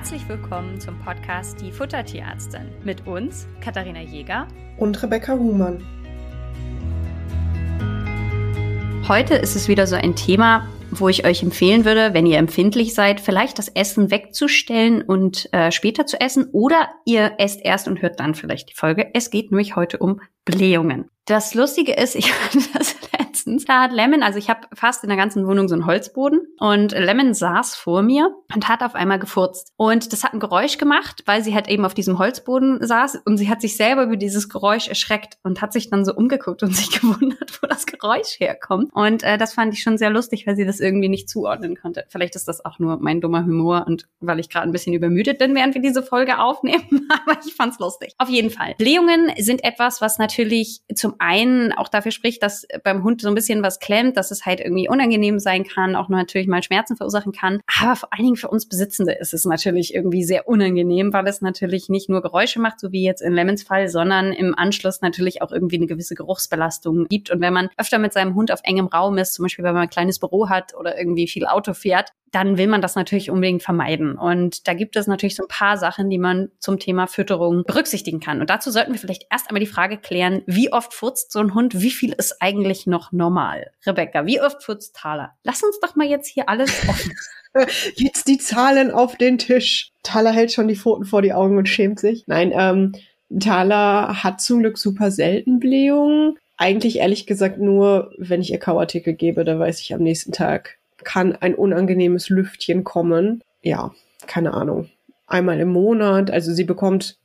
Herzlich willkommen zum Podcast Die Futtertierärztin mit uns, Katharina Jäger und Rebecca Huhmann. Heute ist es wieder so ein Thema, wo ich euch empfehlen würde, wenn ihr empfindlich seid, vielleicht das Essen wegzustellen und äh, später zu essen oder ihr esst erst und hört dann vielleicht die Folge. Es geht nämlich heute um Blähungen. Das Lustige ist, ich fand das letztens. Da hat Lemon, also ich habe fast in der ganzen Wohnung so einen Holzboden und Lemon saß vor mir und hat auf einmal gefurzt. Und das hat ein Geräusch gemacht, weil sie halt eben auf diesem Holzboden saß und sie hat sich selber über dieses Geräusch erschreckt und hat sich dann so umgeguckt und sich gewundert, wo das Geräusch herkommt. Und äh, das fand ich schon sehr lustig, weil sie das irgendwie nicht zuordnen konnte. Vielleicht ist das auch nur mein dummer Humor und weil ich gerade ein bisschen übermüdet bin, während wir diese Folge aufnehmen. Aber ich fand's lustig. Auf jeden Fall. Blähungen sind etwas, was natürlich zum einen auch dafür spricht, dass beim Hund so ein bisschen was klemmt, dass es halt irgendwie unangenehm sein kann, auch natürlich mal Schmerzen verursachen kann. Aber vor allen Dingen für uns Besitzende ist es natürlich irgendwie sehr unangenehm, weil es natürlich nicht nur Geräusche macht, so wie jetzt in Lemons Fall, sondern im Anschluss natürlich auch irgendwie eine gewisse Geruchsbelastung gibt. Und wenn man öfter mit seinem Hund auf engem Raum ist, zum Beispiel wenn man ein kleines Büro hat oder irgendwie viel Auto fährt, dann will man das natürlich unbedingt vermeiden. Und da gibt es natürlich so ein paar Sachen, die man zum Thema Fütterung berücksichtigen kann. Und dazu sollten wir vielleicht erst einmal die Frage klären, wie oft furzt so ein Hund? Wie viel ist eigentlich noch normal? Rebecca, wie oft furzt Thaler? Lass uns doch mal jetzt hier alles offen. jetzt die Zahlen auf den Tisch. Thaler hält schon die Pfoten vor die Augen und schämt sich. Nein, ähm, Thaler hat zum Glück super selten Blähungen. Eigentlich ehrlich gesagt nur, wenn ich ihr Kauartikel gebe, da weiß ich am nächsten Tag, kann ein unangenehmes Lüftchen kommen. Ja, keine Ahnung. Einmal im Monat. Also sie bekommt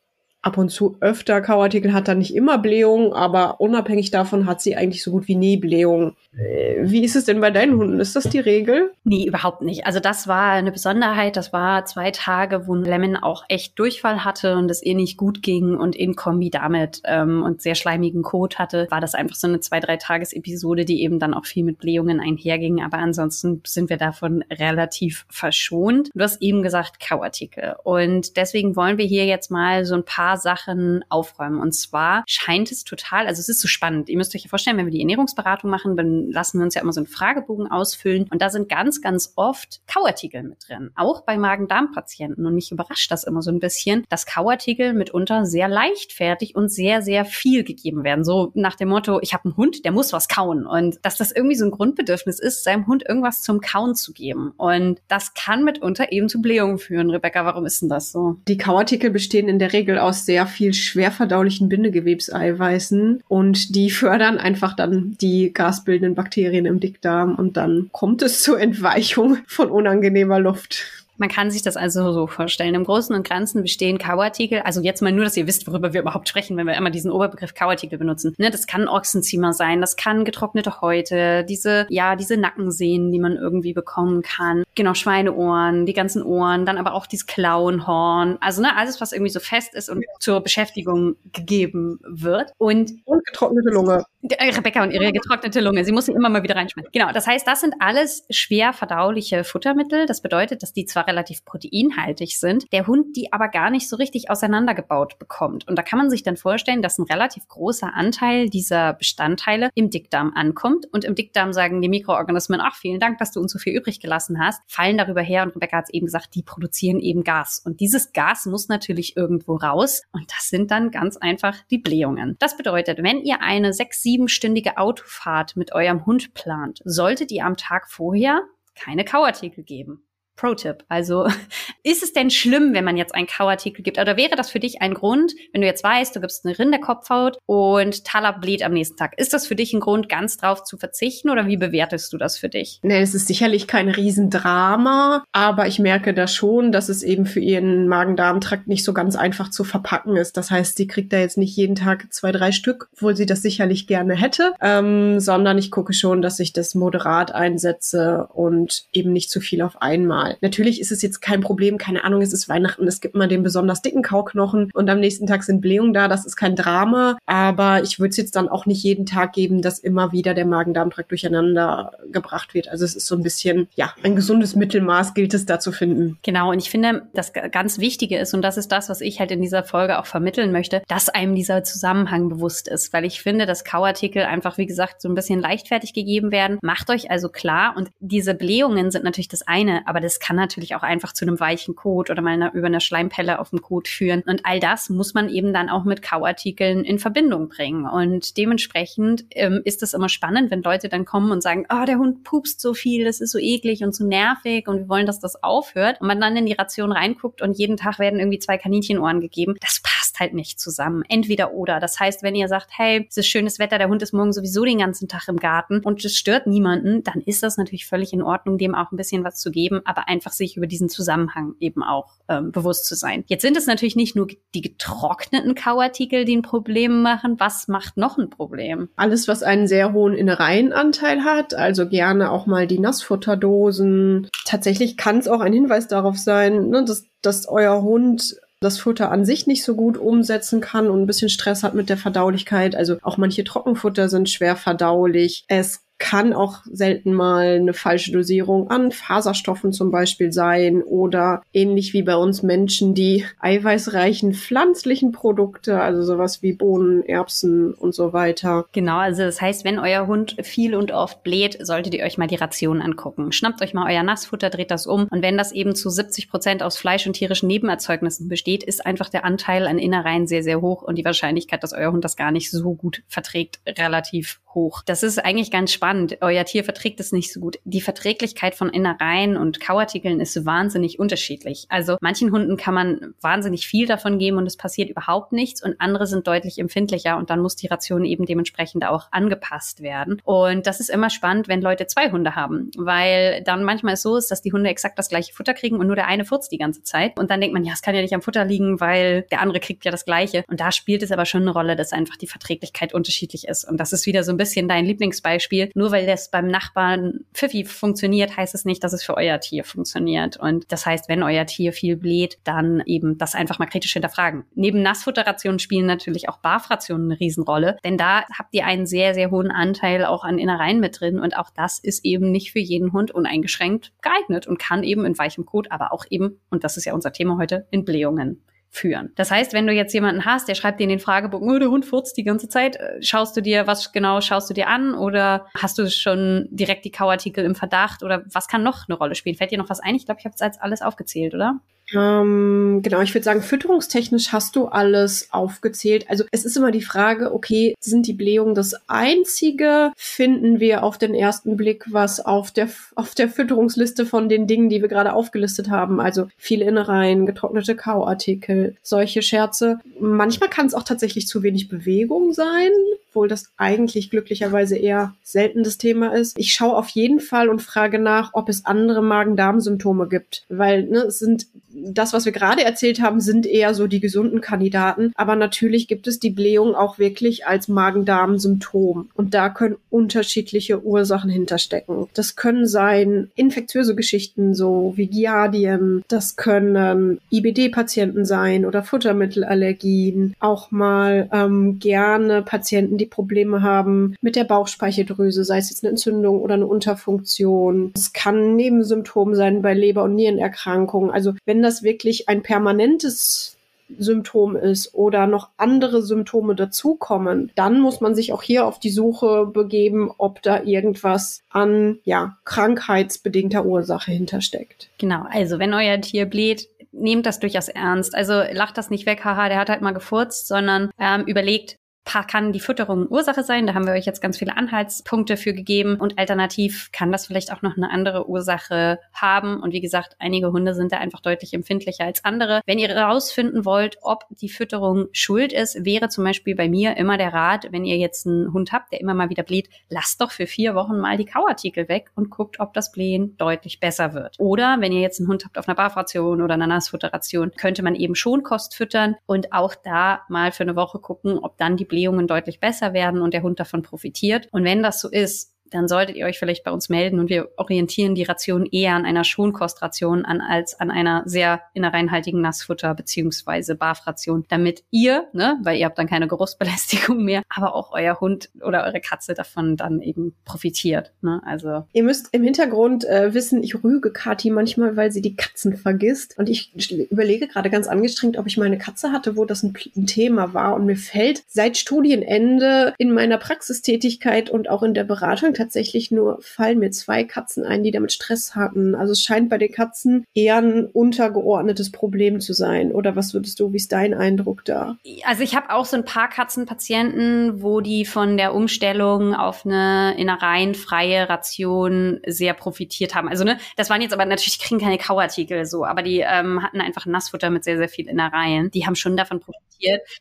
ab und zu öfter Kauartikel, hat dann nicht immer Blähungen, aber unabhängig davon hat sie eigentlich so gut wie nie Blähungen. Äh, wie ist es denn bei deinen Hunden? Ist das die Regel? Nee, überhaupt nicht. Also das war eine Besonderheit. Das war zwei Tage, wo Lemon auch echt Durchfall hatte und es ihr nicht gut ging und in Kombi damit ähm, und sehr schleimigen Kot hatte, war das einfach so eine zwei, drei Tages-Episode, die eben dann auch viel mit Blähungen einherging. Aber ansonsten sind wir davon relativ verschont. Du hast eben gesagt Kauartikel. Und deswegen wollen wir hier jetzt mal so ein paar Sachen aufräumen. Und zwar scheint es total, also es ist so spannend. Ihr müsst euch ja vorstellen, wenn wir die Ernährungsberatung machen, dann lassen wir uns ja immer so einen Fragebogen ausfüllen und da sind ganz, ganz oft Kauartikel mit drin, auch bei Magen-Darm-Patienten. Und mich überrascht das immer so ein bisschen, dass Kauartikel mitunter sehr leichtfertig und sehr, sehr viel gegeben werden. So nach dem Motto, ich habe einen Hund, der muss was kauen. Und dass das irgendwie so ein Grundbedürfnis ist, seinem Hund irgendwas zum Kauen zu geben. Und das kann mitunter eben zu Blähungen führen. Rebecca, warum ist denn das so? Die Kauartikel bestehen in der Regel aus sehr viel schwer verdaulichen Bindegewebseiweißen und die fördern einfach dann die gasbildenden Bakterien im Dickdarm und dann kommt es zur Entweichung von unangenehmer Luft. Man kann sich das also so vorstellen. Im Großen und Ganzen bestehen Kauartikel, also jetzt mal nur, dass ihr wisst, worüber wir überhaupt sprechen, wenn wir immer diesen Oberbegriff Kauartikel benutzen. Ne, das kann Ochsenziemer sein, das kann getrocknete Häute, diese, ja, diese Nackensehnen, die man irgendwie bekommen kann. Genau, Schweineohren, die ganzen Ohren, dann aber auch dieses Klauenhorn. Also, ne, alles, was irgendwie so fest ist und zur Beschäftigung gegeben wird. Und, und getrocknete Lunge. Rebecca und ihre getrocknete Lunge. Sie muss sie immer mal wieder reinschmeißen. Genau, das heißt, das sind alles schwer verdauliche Futtermittel. Das bedeutet, dass die zwar relativ proteinhaltig sind, der Hund die aber gar nicht so richtig auseinandergebaut bekommt. Und da kann man sich dann vorstellen, dass ein relativ großer Anteil dieser Bestandteile im Dickdarm ankommt. Und im Dickdarm sagen die Mikroorganismen, ach, vielen Dank, dass du uns so viel übrig gelassen hast, fallen darüber her. Und Rebecca hat es eben gesagt, die produzieren eben Gas. Und dieses Gas muss natürlich irgendwo raus. Und das sind dann ganz einfach die Blähungen. Das bedeutet, wenn ihr eine sechs, siebenstündige Autofahrt mit eurem Hund plant, solltet ihr am Tag vorher keine Kauartikel geben. Pro-Tipp. Also ist es denn schlimm, wenn man jetzt einen Kauartikel gibt? Oder wäre das für dich ein Grund, wenn du jetzt weißt, du gibst eine Rinderkopfhaut und Taler bläht am nächsten Tag? Ist das für dich ein Grund, ganz drauf zu verzichten oder wie bewertest du das für dich? Nee, es ist sicherlich kein Riesendrama, aber ich merke da schon, dass es eben für ihren Magen-Darm-Trakt nicht so ganz einfach zu verpacken ist. Das heißt, sie kriegt da jetzt nicht jeden Tag zwei, drei Stück, obwohl sie das sicherlich gerne hätte, ähm, sondern ich gucke schon, dass ich das moderat einsetze und eben nicht zu viel auf einmal normal. Natürlich ist es jetzt kein Problem, keine Ahnung, es ist Weihnachten, es gibt mal den besonders dicken Kauknochen und am nächsten Tag sind Blähungen da, das ist kein Drama, aber ich würde es jetzt dann auch nicht jeden Tag geben, dass immer wieder der Magen-Darm-Trakt durcheinander gebracht wird. Also es ist so ein bisschen, ja, ein gesundes Mittelmaß gilt es da zu finden. Genau, und ich finde, das ganz Wichtige ist, und das ist das, was ich halt in dieser Folge auch vermitteln möchte, dass einem dieser Zusammenhang bewusst ist, weil ich finde, dass Kauartikel einfach, wie gesagt, so ein bisschen leichtfertig gegeben werden. Macht euch also klar, und diese Blähungen sind natürlich das eine, aber das es kann natürlich auch einfach zu einem weichen Kot oder mal über eine Schleimpelle auf dem Kot führen. Und all das muss man eben dann auch mit Kauartikeln in Verbindung bringen. Und dementsprechend ähm, ist es immer spannend, wenn Leute dann kommen und sagen, oh, der Hund pupst so viel, das ist so eklig und so nervig und wir wollen, dass das aufhört. Und man dann in die Ration reinguckt und jeden Tag werden irgendwie zwei Kaninchenohren gegeben. Das passt halt nicht zusammen. Entweder oder. Das heißt, wenn ihr sagt, hey, es ist schönes Wetter, der Hund ist morgen sowieso den ganzen Tag im Garten und es stört niemanden, dann ist das natürlich völlig in Ordnung, dem auch ein bisschen was zu geben, aber einfach sich über diesen Zusammenhang eben auch ähm, bewusst zu sein. Jetzt sind es natürlich nicht nur die getrockneten Kauartikel, die ein Problem machen. Was macht noch ein Problem? Alles, was einen sehr hohen Innereienanteil hat, also gerne auch mal die Nassfutterdosen. Tatsächlich kann es auch ein Hinweis darauf sein, ne, dass, dass euer Hund das Futter an sich nicht so gut umsetzen kann und ein bisschen Stress hat mit der Verdaulichkeit. Also auch manche Trockenfutter sind schwer verdaulich. Es kann auch selten mal eine falsche Dosierung an Faserstoffen zum Beispiel sein oder ähnlich wie bei uns Menschen die eiweißreichen pflanzlichen Produkte, also sowas wie Bohnen, Erbsen und so weiter. Genau, also das heißt, wenn euer Hund viel und oft bläht, solltet ihr euch mal die Ration angucken. Schnappt euch mal euer Nassfutter, dreht das um und wenn das eben zu 70 Prozent aus Fleisch und tierischen Nebenerzeugnissen besteht, ist einfach der Anteil an Innereien sehr, sehr hoch und die Wahrscheinlichkeit, dass euer Hund das gar nicht so gut verträgt, relativ hoch. Das ist eigentlich ganz spannend. Euer Tier verträgt es nicht so gut. Die Verträglichkeit von Innereien und Kauartikeln ist wahnsinnig unterschiedlich. Also manchen Hunden kann man wahnsinnig viel davon geben und es passiert überhaupt nichts und andere sind deutlich empfindlicher und dann muss die Ration eben dementsprechend auch angepasst werden. Und das ist immer spannend, wenn Leute zwei Hunde haben, weil dann manchmal es so ist, dass die Hunde exakt das gleiche Futter kriegen und nur der eine furzt die ganze Zeit. Und dann denkt man, ja, es kann ja nicht am Futter liegen, weil der andere kriegt ja das gleiche. Und da spielt es aber schon eine Rolle, dass einfach die Verträglichkeit unterschiedlich ist. Und das ist wieder so ein bisschen dein Lieblingsbeispiel. Nur weil das beim Nachbarn Pfiffi funktioniert, heißt es nicht, dass es für euer Tier funktioniert. Und das heißt, wenn euer Tier viel bläht, dann eben das einfach mal kritisch hinterfragen. Neben Nassfutterrationen spielen natürlich auch Barfrationen eine Riesenrolle, denn da habt ihr einen sehr, sehr hohen Anteil auch an Innereien mit drin und auch das ist eben nicht für jeden Hund uneingeschränkt geeignet und kann eben in weichem Kot, aber auch eben, und das ist ja unser Thema heute, in Blähungen führen. Das heißt, wenn du jetzt jemanden hast, der schreibt dir in den Fragebogen, oh, der Hund furzt die ganze Zeit, äh, schaust du dir, was genau schaust du dir an oder hast du schon direkt die Kauartikel im Verdacht oder was kann noch eine Rolle spielen? Fällt dir noch was ein? Ich glaube, ich habe jetzt alles aufgezählt, oder? Ähm, genau, ich würde sagen, fütterungstechnisch hast du alles aufgezählt. Also es ist immer die Frage, okay, sind die Blähungen das einzige? Finden wir auf den ersten Blick was auf der, auf der Fütterungsliste von den Dingen, die wir gerade aufgelistet haben? Also viele Innereien, getrocknete Kauartikel, solche Scherze. Manchmal kann es auch tatsächlich zu wenig Bewegung sein, obwohl das eigentlich glücklicherweise eher selten das Thema ist. Ich schaue auf jeden Fall und frage nach, ob es andere Magen-Darm-Symptome gibt, weil ne, es sind das, was wir gerade erzählt haben, sind eher so die gesunden Kandidaten. Aber natürlich gibt es die Blähung auch wirklich als Magen-Darm-Symptom. Und da können unterschiedliche Ursachen hinterstecken. Das können sein infektiöse Geschichten, so wie Giardien. Das können IBD-Patienten sein oder Futtermittelallergien. Auch mal ähm, gerne Patienten, die Probleme haben mit der Bauchspeicheldrüse, sei es jetzt eine Entzündung oder eine Unterfunktion. Es kann Nebensymptom sein bei Leber- und Nierenerkrankungen. Also wenn das wirklich ein permanentes Symptom ist oder noch andere Symptome dazukommen, dann muss man sich auch hier auf die Suche begeben, ob da irgendwas an ja, krankheitsbedingter Ursache hintersteckt. Genau, also wenn euer Tier bläht, nehmt das durchaus ernst. Also lacht das nicht weg, haha, der hat halt mal gefurzt, sondern ähm, überlegt, kann die Fütterung Ursache sein. Da haben wir euch jetzt ganz viele Anhaltspunkte für gegeben. Und alternativ kann das vielleicht auch noch eine andere Ursache haben. Und wie gesagt, einige Hunde sind da einfach deutlich empfindlicher als andere. Wenn ihr herausfinden wollt, ob die Fütterung schuld ist, wäre zum Beispiel bei mir immer der Rat, wenn ihr jetzt einen Hund habt, der immer mal wieder bläht, lasst doch für vier Wochen mal die Kauartikel weg und guckt, ob das Blähen deutlich besser wird. Oder wenn ihr jetzt einen Hund habt auf einer Barfration oder einer Nassfutteration, könnte man eben schon Kost füttern und auch da mal für eine Woche gucken, ob dann die Blähungen deutlich besser werden und der Hund davon profitiert. Und wenn das so ist, dann solltet ihr euch vielleicht bei uns melden und wir orientieren die Ration eher an einer Schonkostration an als an einer sehr innereinhaltigen Nassfutter beziehungsweise Barfration, damit ihr, ne, weil ihr habt dann keine Geruchsbelästigung mehr, aber auch euer Hund oder eure Katze davon dann eben profitiert. Ne? Also ihr müsst im Hintergrund äh, wissen, ich rüge Kati manchmal, weil sie die Katzen vergisst und ich überlege gerade ganz angestrengt, ob ich meine Katze hatte, wo das ein, ein Thema war und mir fällt seit Studienende in meiner Praxistätigkeit und auch in der Beratung tatsächlich nur, fallen mir zwei Katzen ein, die damit Stress hatten. Also es scheint bei den Katzen eher ein untergeordnetes Problem zu sein. Oder was würdest du, wie ist dein Eindruck da? Also ich habe auch so ein paar Katzenpatienten, wo die von der Umstellung auf eine innereienfreie Ration sehr profitiert haben. Also ne, das waren jetzt aber natürlich, kriegen keine Kauartikel so, aber die ähm, hatten einfach Nassfutter mit sehr, sehr viel Innereien. Die haben schon davon profitiert.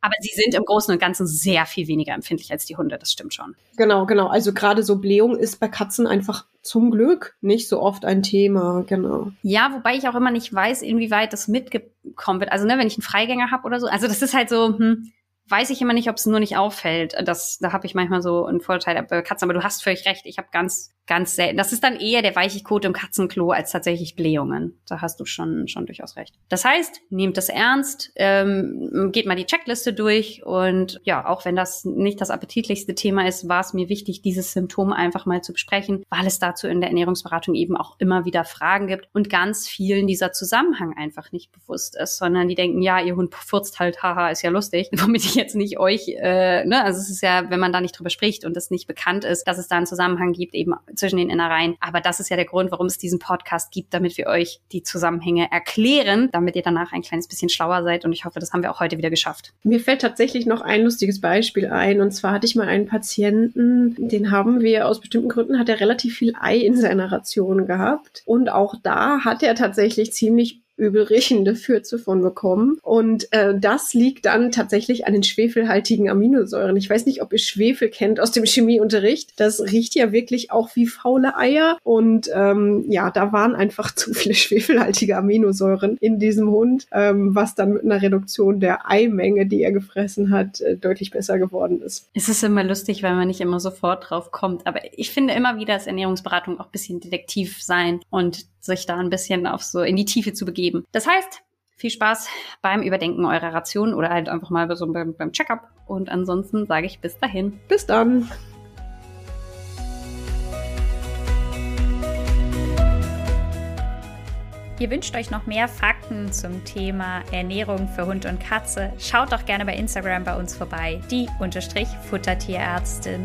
Aber sie sind im Großen und Ganzen sehr viel weniger empfindlich als die Hunde, das stimmt schon. Genau, genau. Also gerade so Blähung ist bei Katzen einfach zum Glück nicht so oft ein Thema, genau. Ja, wobei ich auch immer nicht weiß, inwieweit das mitgekommen wird. Also, ne, wenn ich einen Freigänger habe oder so, also das ist halt so, hm, weiß ich immer nicht, ob es nur nicht auffällt. Das, da habe ich manchmal so einen Vorteil bei Katzen, aber du hast völlig recht. Ich habe ganz ganz selten. Das ist dann eher der weiche Kot im Katzenklo als tatsächlich Blähungen. Da hast du schon, schon durchaus recht. Das heißt, nehmt es ernst, ähm, geht mal die Checkliste durch und ja, auch wenn das nicht das appetitlichste Thema ist, war es mir wichtig, dieses Symptom einfach mal zu besprechen, weil es dazu in der Ernährungsberatung eben auch immer wieder Fragen gibt und ganz vielen dieser Zusammenhang einfach nicht bewusst ist, sondern die denken, ja, ihr Hund furzt halt, haha, ist ja lustig, womit ich jetzt nicht euch, äh, ne, also es ist ja, wenn man da nicht drüber spricht und es nicht bekannt ist, dass es da einen Zusammenhang gibt, eben zwischen den Innereien. Aber das ist ja der Grund, warum es diesen Podcast gibt, damit wir euch die Zusammenhänge erklären, damit ihr danach ein kleines bisschen schlauer seid. Und ich hoffe, das haben wir auch heute wieder geschafft. Mir fällt tatsächlich noch ein lustiges Beispiel ein. Und zwar hatte ich mal einen Patienten, den haben wir aus bestimmten Gründen, hat er relativ viel Ei in seiner Ration gehabt. Und auch da hat er tatsächlich ziemlich übelriechende Fürze von bekommen. Und äh, das liegt dann tatsächlich an den schwefelhaltigen Aminosäuren. Ich weiß nicht, ob ihr Schwefel kennt aus dem Chemieunterricht. Das riecht ja wirklich auch wie faule Eier. Und ähm, ja, da waren einfach zu viele schwefelhaltige Aminosäuren in diesem Hund, ähm, was dann mit einer Reduktion der Eimenge, die er gefressen hat, äh, deutlich besser geworden ist. Es ist immer lustig, weil man nicht immer sofort drauf kommt. Aber ich finde immer wieder, dass Ernährungsberatung auch bisschen detektiv sein und sich da ein bisschen auf so in die Tiefe zu begeben. Das heißt, viel Spaß beim Überdenken eurer Ration oder halt einfach mal so beim, beim Checkup. Und ansonsten sage ich bis dahin. Bis dann. Ihr wünscht euch noch mehr Fakten zum Thema Ernährung für Hund und Katze? Schaut doch gerne bei Instagram bei uns vorbei, die Unterstrich Futtertierärztin.